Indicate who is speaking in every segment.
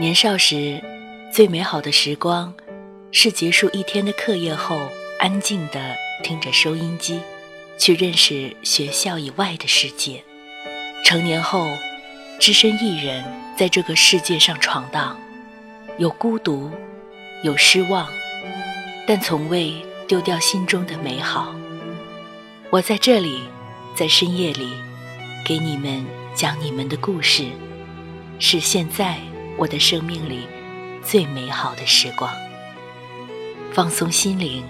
Speaker 1: 年少时，最美好的时光，是结束一天的课业后，安静地听着收音机，去认识学校以外的世界。成年后，只身一人在这个世界上闯荡，有孤独，有失望，但从未丢掉心中的美好。我在这里，在深夜里，给你们讲你们的故事，是现在我的生命里最美好的时光。放松心灵，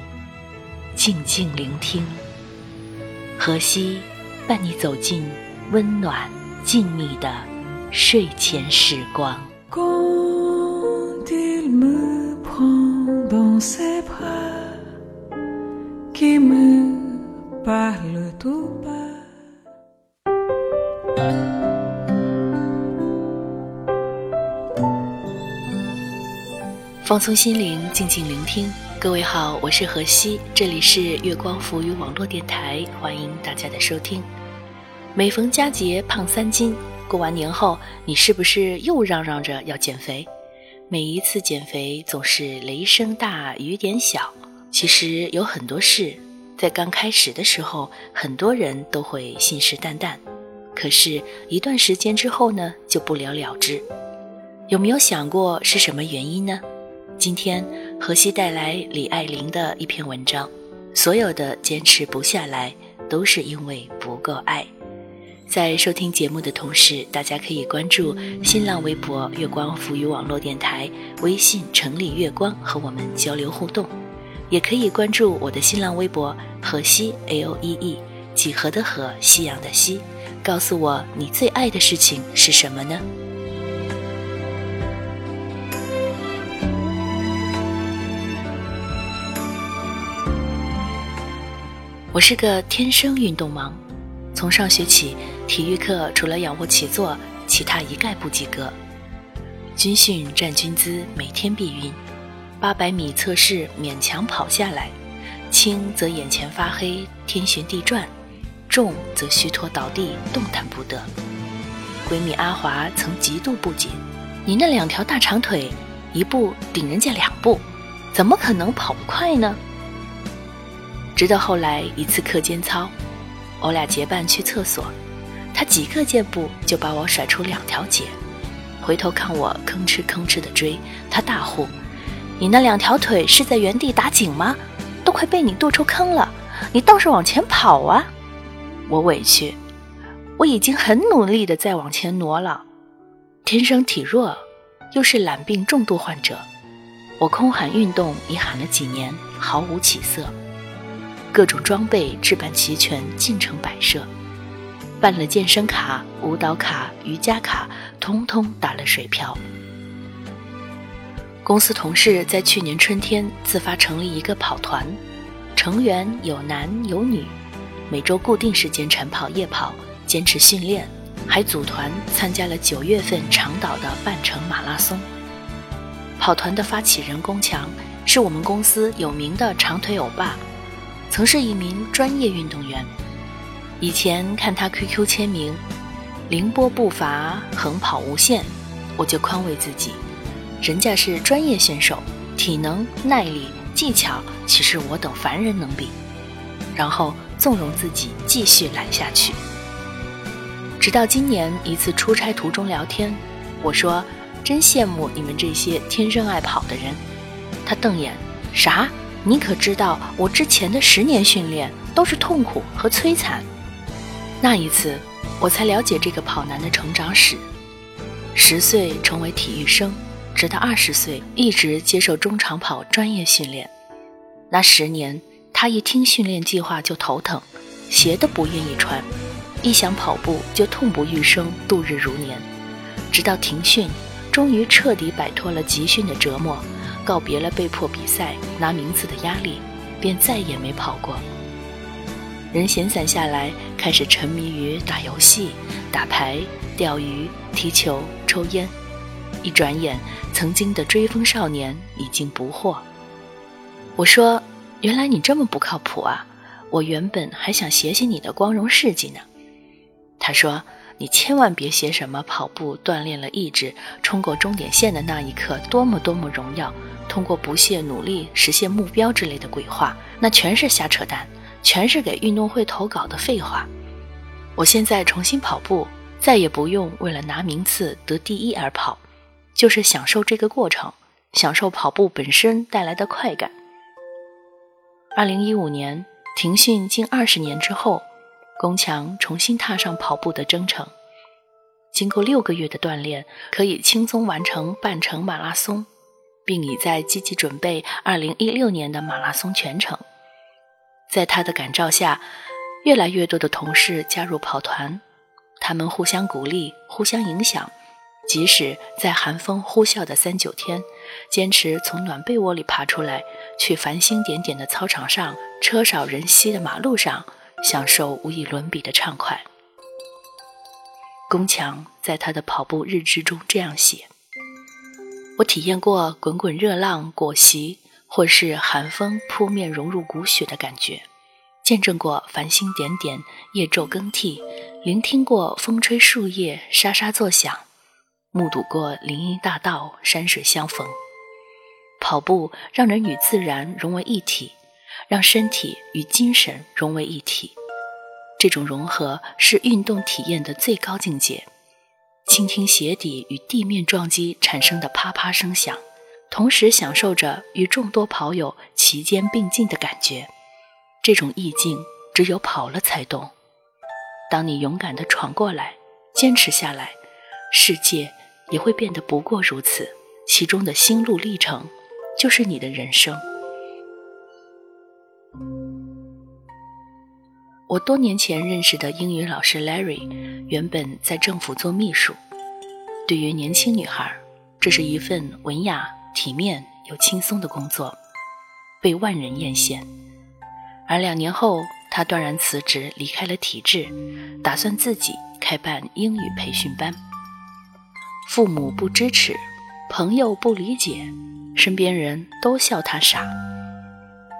Speaker 1: 静静聆听，荷西伴你走进温暖静谧的睡前时光。放松心灵，静静聆听。各位好，我是何西，这里是月光浮语网络电台，欢迎大家的收听。每逢佳节胖三斤，过完年后，你是不是又嚷嚷着要减肥？每一次减肥总是雷声大雨点小。其实有很多事。在刚开始的时候，很多人都会信誓旦旦，可是，一段时间之后呢，就不了了之。有没有想过是什么原因呢？今天荷西带来李爱玲的一篇文章，所有的坚持不下来，都是因为不够爱。在收听节目的同时，大家可以关注新浪微博“月光浮语网络电台”，微信“城里月光”和我们交流互动。也可以关注我的新浪微博“荷西 A O E E”，几何的荷，夕阳的西，告诉我你最爱的事情是什么呢？我是个天生运动盲，从上学起，体育课除了仰卧起坐，其他一概不及格。军训站军姿，每天必晕。八百米测试勉强跑下来，轻则眼前发黑，天旋地转；重则虚脱倒地，动弹不得。闺蜜阿华曾极度不解：“你那两条大长腿，一步顶人家两步，怎么可能跑不快呢？”直到后来一次课间操，我俩结伴去厕所，他几个箭步就把我甩出两条街，回头看我吭哧吭哧的追，他大呼。你那两条腿是在原地打紧吗？都快被你跺出坑了，你倒是往前跑啊！我委屈，我已经很努力的在往前挪了。天生体弱，又是懒病重度患者，我空喊运动已喊了几年，毫无起色。各种装备置办齐全，进城摆设，办了健身卡、舞蹈卡、瑜伽卡，通通打了水漂。公司同事在去年春天自发成立一个跑团，成员有男有女，每周固定时间晨跑、夜跑，坚持训练，还组团参加了九月份长岛的半程马拉松。跑团的发起人龚强是我们公司有名的长腿欧巴，曾是一名专业运动员。以前看他 QQ 签名“凌波步伐，横跑无限”，我就宽慰自己。人家是专业选手，体能、耐力、技巧，岂是我等凡人能比？然后纵容自己继续懒下去。直到今年一次出差途中聊天，我说：“真羡慕你们这些天生爱跑的人。”他瞪眼：“啥？你可知道我之前的十年训练都是痛苦和摧残？”那一次，我才了解这个跑男的成长史：十岁成为体育生。直到二十岁，一直接受中长跑专业训练。那十年，他一听训练计划就头疼，鞋都不愿意穿；一想跑步就痛不欲生，度日如年。直到停训，终于彻底摆脱了集训的折磨，告别了被迫比赛拿名次的压力，便再也没跑过。人闲散下来，开始沉迷于打游戏、打牌、钓鱼、踢球、抽烟。一转眼，曾经的追风少年已经不惑。我说：“原来你这么不靠谱啊！我原本还想写写你的光荣事迹呢。”他说：“你千万别写什么跑步锻炼了意志，冲过终点线的那一刻多么多么荣耀，通过不懈努力实现目标之类的鬼话，那全是瞎扯淡，全是给运动会投稿的废话。我现在重新跑步，再也不用为了拿名次得第一而跑，就是享受这个过程，享受跑步本身带来的快感。二零一五年停训近二十年之后。宫强重新踏上跑步的征程，经过六个月的锻炼，可以轻松完成半程马拉松，并已在积极准备2016年的马拉松全程。在他的感召下，越来越多的同事加入跑团，他们互相鼓励，互相影响，即使在寒风呼啸的三九天，坚持从暖被窝里爬出来，去繁星点点的操场上，车少人稀的马路上。享受无与伦比的畅快。宫强在他的跑步日志中这样写：“我体验过滚滚热浪裹袭，或是寒风扑面融入骨血的感觉，见证过繁星点点，夜昼更替，聆听过风吹树叶沙沙作响，目睹过林荫大道山水相逢。跑步让人与自然融为一体。”让身体与精神融为一体，这种融合是运动体验的最高境界。倾听鞋底与地面撞击产生的啪啪声响，同时享受着与众多跑友齐肩并进的感觉。这种意境只有跑了才懂。当你勇敢地闯过来，坚持下来，世界也会变得不过如此。其中的心路历程，就是你的人生。我多年前认识的英语老师 Larry，原本在政府做秘书。对于年轻女孩，这是一份文雅、体面又轻松的工作，被万人艳羡。而两年后，他断然辞职，离开了体制，打算自己开办英语培训班。父母不支持，朋友不理解，身边人都笑他傻。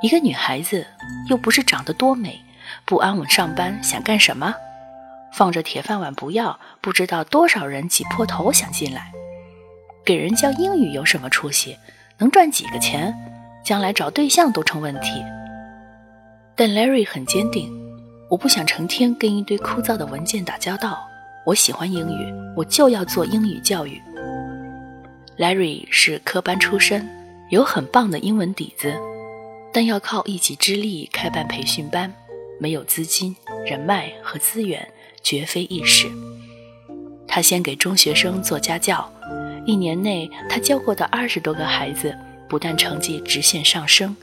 Speaker 1: 一个女孩子，又不是长得多美。不安稳上班想干什么？放着铁饭碗不要，不知道多少人挤破头想进来。给人教英语有什么出息？能赚几个钱？将来找对象都成问题。但 Larry 很坚定，我不想成天跟一堆枯燥的文件打交道。我喜欢英语，我就要做英语教育。Larry 是科班出身，有很棒的英文底子，但要靠一己之力开办培训班。没有资金、人脉和资源，绝非易事。他先给中学生做家教，一年内他教过的二十多个孩子，不但成绩直线上升，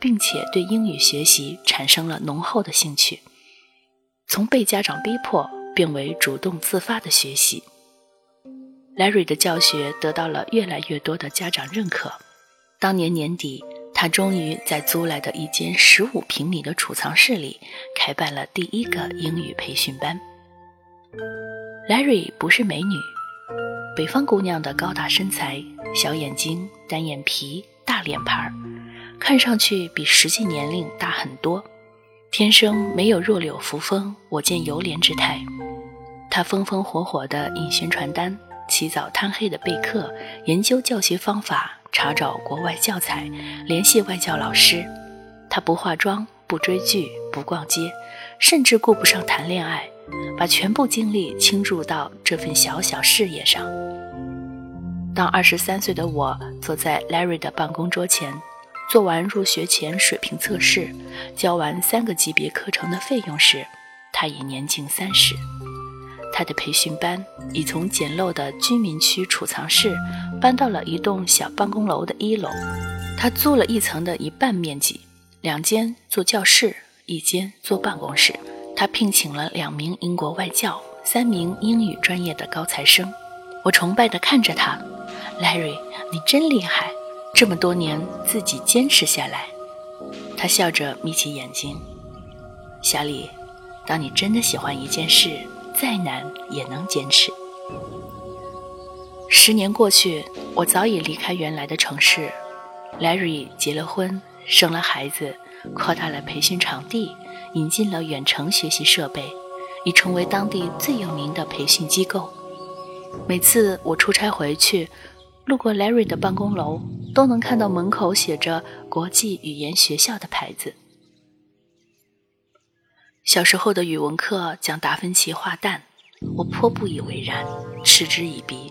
Speaker 1: 并且对英语学习产生了浓厚的兴趣，从被家长逼迫变为主动自发的学习。Larry 的教学得到了越来越多的家长认可。当年年底。他终于在租来的一间十五平米的储藏室里开办了第一个英语培训班。Larry 不是美女，北方姑娘的高大身材、小眼睛、单眼皮、大脸盘儿，看上去比实际年龄大很多。天生没有弱柳扶风，我见犹怜之态。他风风火火地印宣传单，起早贪黑的备课，研究教学方法。查找国外教材，联系外教老师。他不化妆，不追剧，不逛街，甚至顾不上谈恋爱，把全部精力倾注到这份小小事业上。当二十三岁的我坐在 Larry 的办公桌前，做完入学前水平测试，交完三个级别课程的费用时，他已年近三十。他的培训班已从简陋的居民区储藏室搬到了一栋小办公楼的一楼。他租了一层的一半面积，两间做教室，一间做办公室。他聘请了两名英国外教，三名英语专业的高材生。我崇拜地看着他，Larry，你真厉害，这么多年自己坚持下来。他笑着眯起眼睛，小李，当你真的喜欢一件事。再难也能坚持。十年过去，我早已离开原来的城市。Larry 结了婚，生了孩子，扩大了培训场地，引进了远程学习设备，已成为当地最有名的培训机构。每次我出差回去，路过 Larry 的办公楼，都能看到门口写着“国际语言学校”的牌子。小时候的语文课讲达芬奇画蛋，我颇不以为然，嗤之以鼻。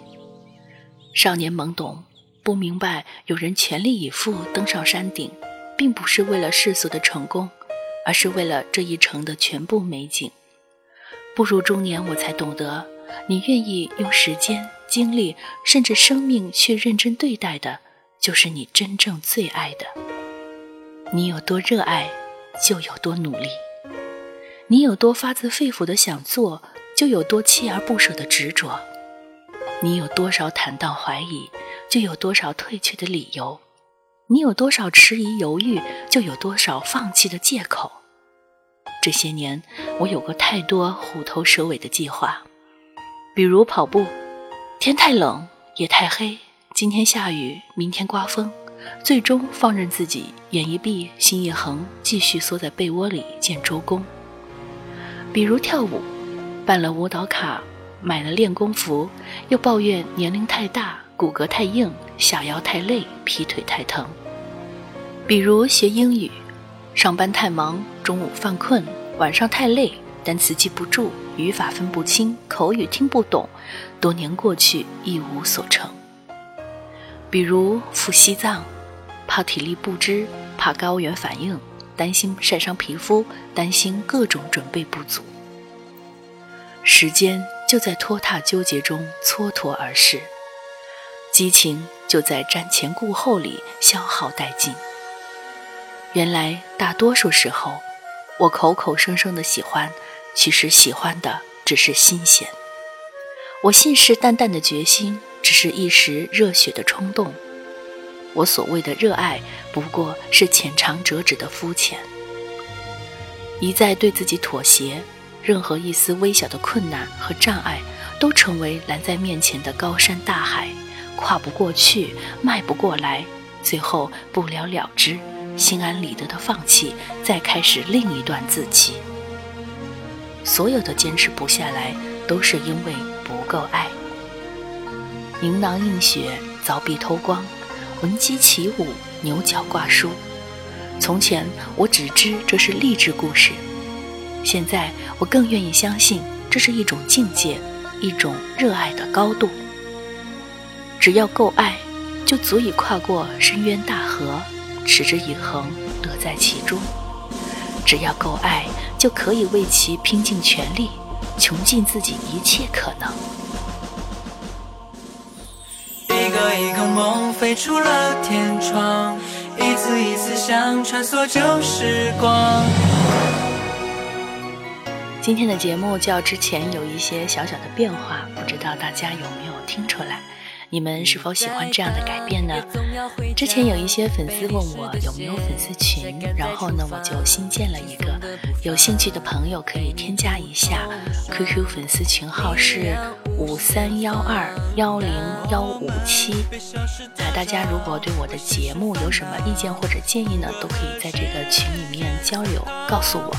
Speaker 1: 少年懵懂，不明白有人全力以赴登上山顶，并不是为了世俗的成功，而是为了这一程的全部美景。步入中年，我才懂得，你愿意用时间、精力，甚至生命去认真对待的，就是你真正最爱的。你有多热爱，就有多努力。你有多发自肺腑的想做，就有多锲而不舍的执着；你有多少坦荡怀疑，就有多少退却的理由；你有多少迟疑犹豫，就有多少放弃的借口。这些年，我有过太多虎头蛇尾的计划，比如跑步，天太冷，夜太黑，今天下雨，明天刮风，最终放任自己眼一闭，心一横，继续缩在被窝里见周公。比如跳舞，办了舞蹈卡，买了练功服，又抱怨年龄太大，骨骼太硬，下腰太累，劈腿太疼。比如学英语，上班太忙，中午犯困，晚上太累，单词记不住，语法分不清，口语听不懂，多年过去一无所成。比如赴西藏，怕体力不支，怕高原反应。担心晒伤皮肤，担心各种准备不足，时间就在拖沓纠结中蹉跎而逝，激情就在瞻前顾后里消耗殆尽。原来大多数时候，我口口声声的喜欢，其实喜欢的只是新鲜；我信誓旦旦的决心，只是一时热血的冲动。我所谓的热爱，不过是浅尝辄止的肤浅。一再对自己妥协，任何一丝微小的困难和障碍，都成为拦在面前的高山大海，跨不过去，迈不过来，最后不了了之，心安理得的放弃，再开始另一段自欺。所有的坚持不下来，都是因为不够爱。宁囊映雪，凿壁偷光。闻鸡起舞，牛角挂书。从前我只知这是励志故事，现在我更愿意相信这是一种境界，一种热爱的高度。只要够爱，就足以跨过深渊大河，持之以恒，乐在其中。只要够爱，就可以为其拼尽全力，穷尽自己一切可能。一个梦飞出了天窗，一次一次想穿梭旧时光。今天的节目较之前有一些小小的变化，不知道大家有没有听出来？你们是否喜欢这样的改变呢？之前有一些粉丝问我有没有粉丝群，然后呢，我就新建了一个，有兴趣的朋友可以添加一下，QQ 粉丝群号是五三幺二幺零幺五七。那大家如果对我的节目有什么意见或者建议呢，都可以在这个群里面交流，告诉我。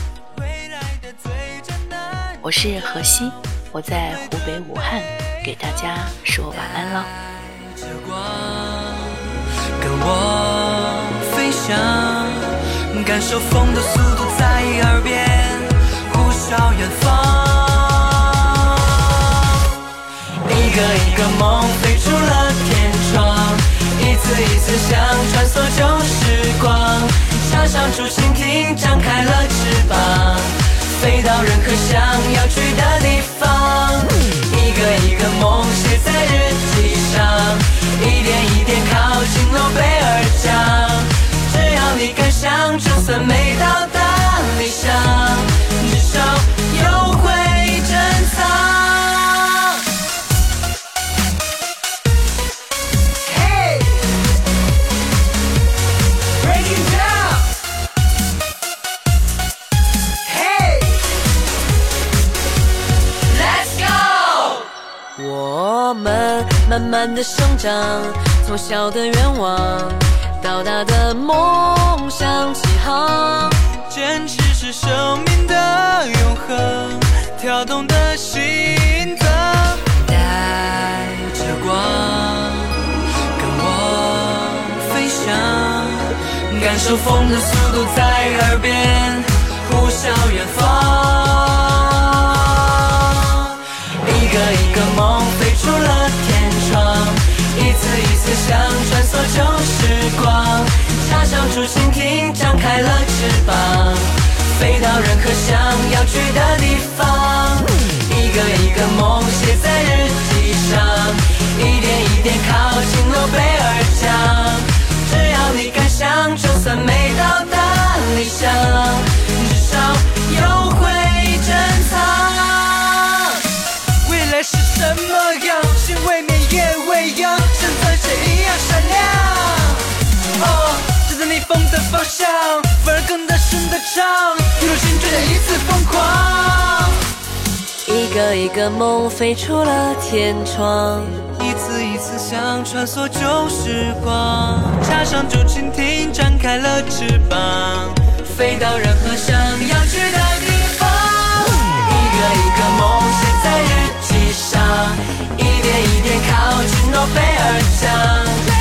Speaker 1: 我是何西，我在湖北武汉，给大家说晚安了。着光，跟我飞翔，感受风的速度在耳边呼啸远方。一个一个梦飞出了天窗，一次一次想穿梭旧时光。插上竹蜻蜓张开了翅膀，慢慢的生长，从小的愿望到大的梦想起航，坚持是生命的永恒。
Speaker 2: 跳动的心脏，带着光跟我飞翔，感受风的速度在耳边呼啸远方。插上竹蜻蜓，张开了翅膀，飞到任何想要去的地方。一个一个梦写在日记上，一点一点靠近诺贝尔奖。只要你敢想，就算没到达理想，至少有会珍藏。未来是什么样？心未泯也未央，像钻石一样闪亮。哦，逆风的方向，反而更大声的唱，一路青追的一次疯狂。
Speaker 3: 一个一个梦飞出了天窗，
Speaker 2: 一次一次像穿梭旧时光，插上竹蜻蜓展开了翅膀，飞到任何想要去的地方。一个一个梦写在日记上，一点一点靠近诺贝尔奖。